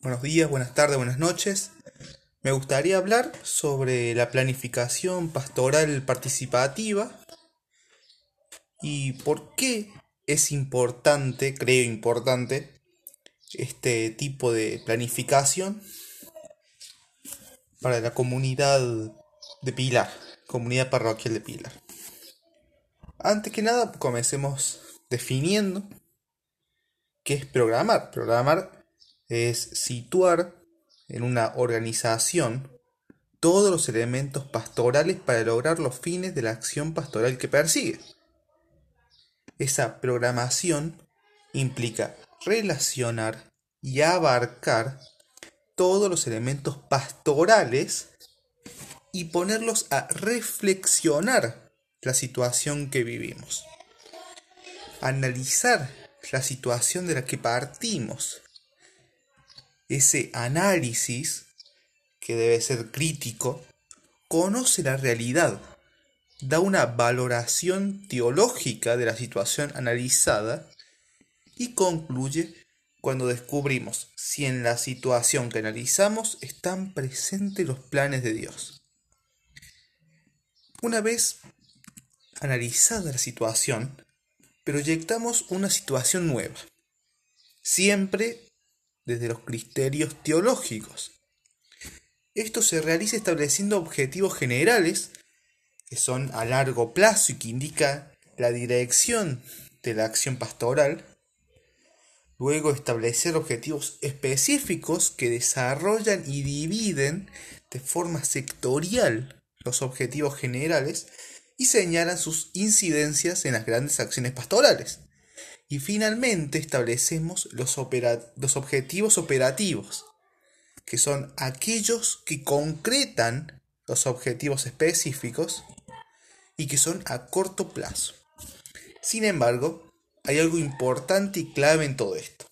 Buenos días, buenas tardes, buenas noches. Me gustaría hablar sobre la planificación pastoral participativa y por qué es importante, creo importante, este tipo de planificación para la comunidad de Pilar, comunidad parroquial de Pilar. Antes que nada, comencemos definiendo qué es programar. Programar es situar en una organización todos los elementos pastorales para lograr los fines de la acción pastoral que persigue. Esa programación implica relacionar y abarcar todos los elementos pastorales y ponerlos a reflexionar la situación que vivimos. Analizar la situación de la que partimos. Ese análisis, que debe ser crítico, conoce la realidad, da una valoración teológica de la situación analizada y concluye cuando descubrimos si en la situación que analizamos están presentes los planes de Dios. Una vez analizada la situación, proyectamos una situación nueva, siempre desde los criterios teológicos. Esto se realiza estableciendo objetivos generales que son a largo plazo y que indica la dirección de la acción pastoral. Luego establecer objetivos específicos que desarrollan y dividen de forma sectorial los objetivos generales y señalan sus incidencias en las grandes acciones pastorales. Y finalmente establecemos los, objetivos operativos, que son aquellos que concretan los objetivos específicos y que son a corto plazo. Sin embargo, hay algo importante y clave en todo esto.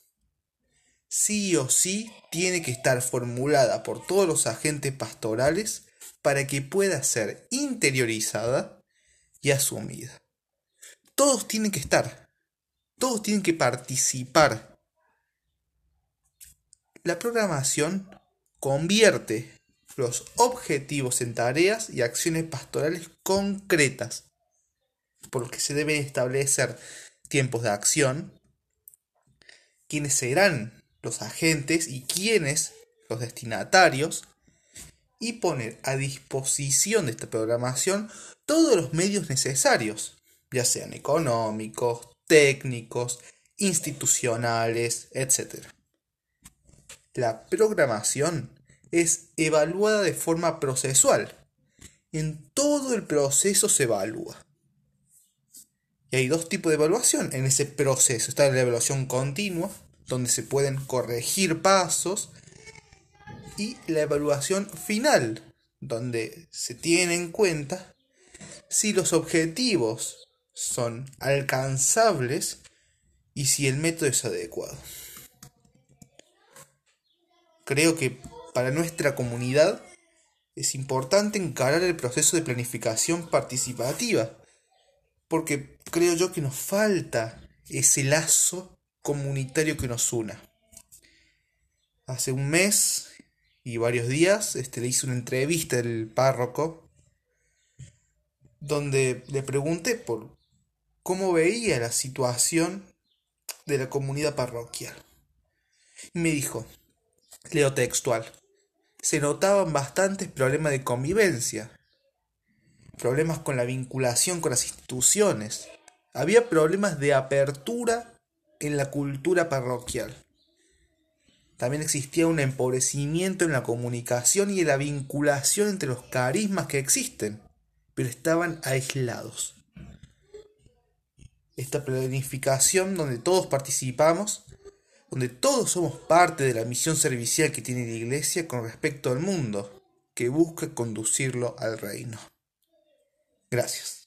Sí o sí tiene que estar formulada por todos los agentes pastorales para que pueda ser interiorizada y asumida. Todos tienen que estar, todos tienen que participar. La programación convierte los objetivos en tareas y acciones pastorales concretas, por lo que se deben establecer tiempos de acción, quiénes serán los agentes y quiénes los destinatarios, y poner a disposición de esta programación todos los medios necesarios, ya sean económicos, técnicos, institucionales, etc. La programación es evaluada de forma procesual. En todo el proceso se evalúa. Y hay dos tipos de evaluación en ese proceso. Está la evaluación continua, donde se pueden corregir pasos, y la evaluación final, donde se tiene en cuenta si los objetivos son alcanzables y si el método es adecuado. Creo que para nuestra comunidad es importante encarar el proceso de planificación participativa, porque creo yo que nos falta ese lazo comunitario que nos una. Hace un mes y varios días este, le hice una entrevista al párroco donde le pregunté por cómo veía la situación de la comunidad parroquial. Me dijo, leo textual, se notaban bastantes problemas de convivencia, problemas con la vinculación con las instituciones, había problemas de apertura en la cultura parroquial. También existía un empobrecimiento en la comunicación y en la vinculación entre los carismas que existen pero estaban aislados. Esta planificación donde todos participamos, donde todos somos parte de la misión servicial que tiene la Iglesia con respecto al mundo, que busca conducirlo al reino. Gracias.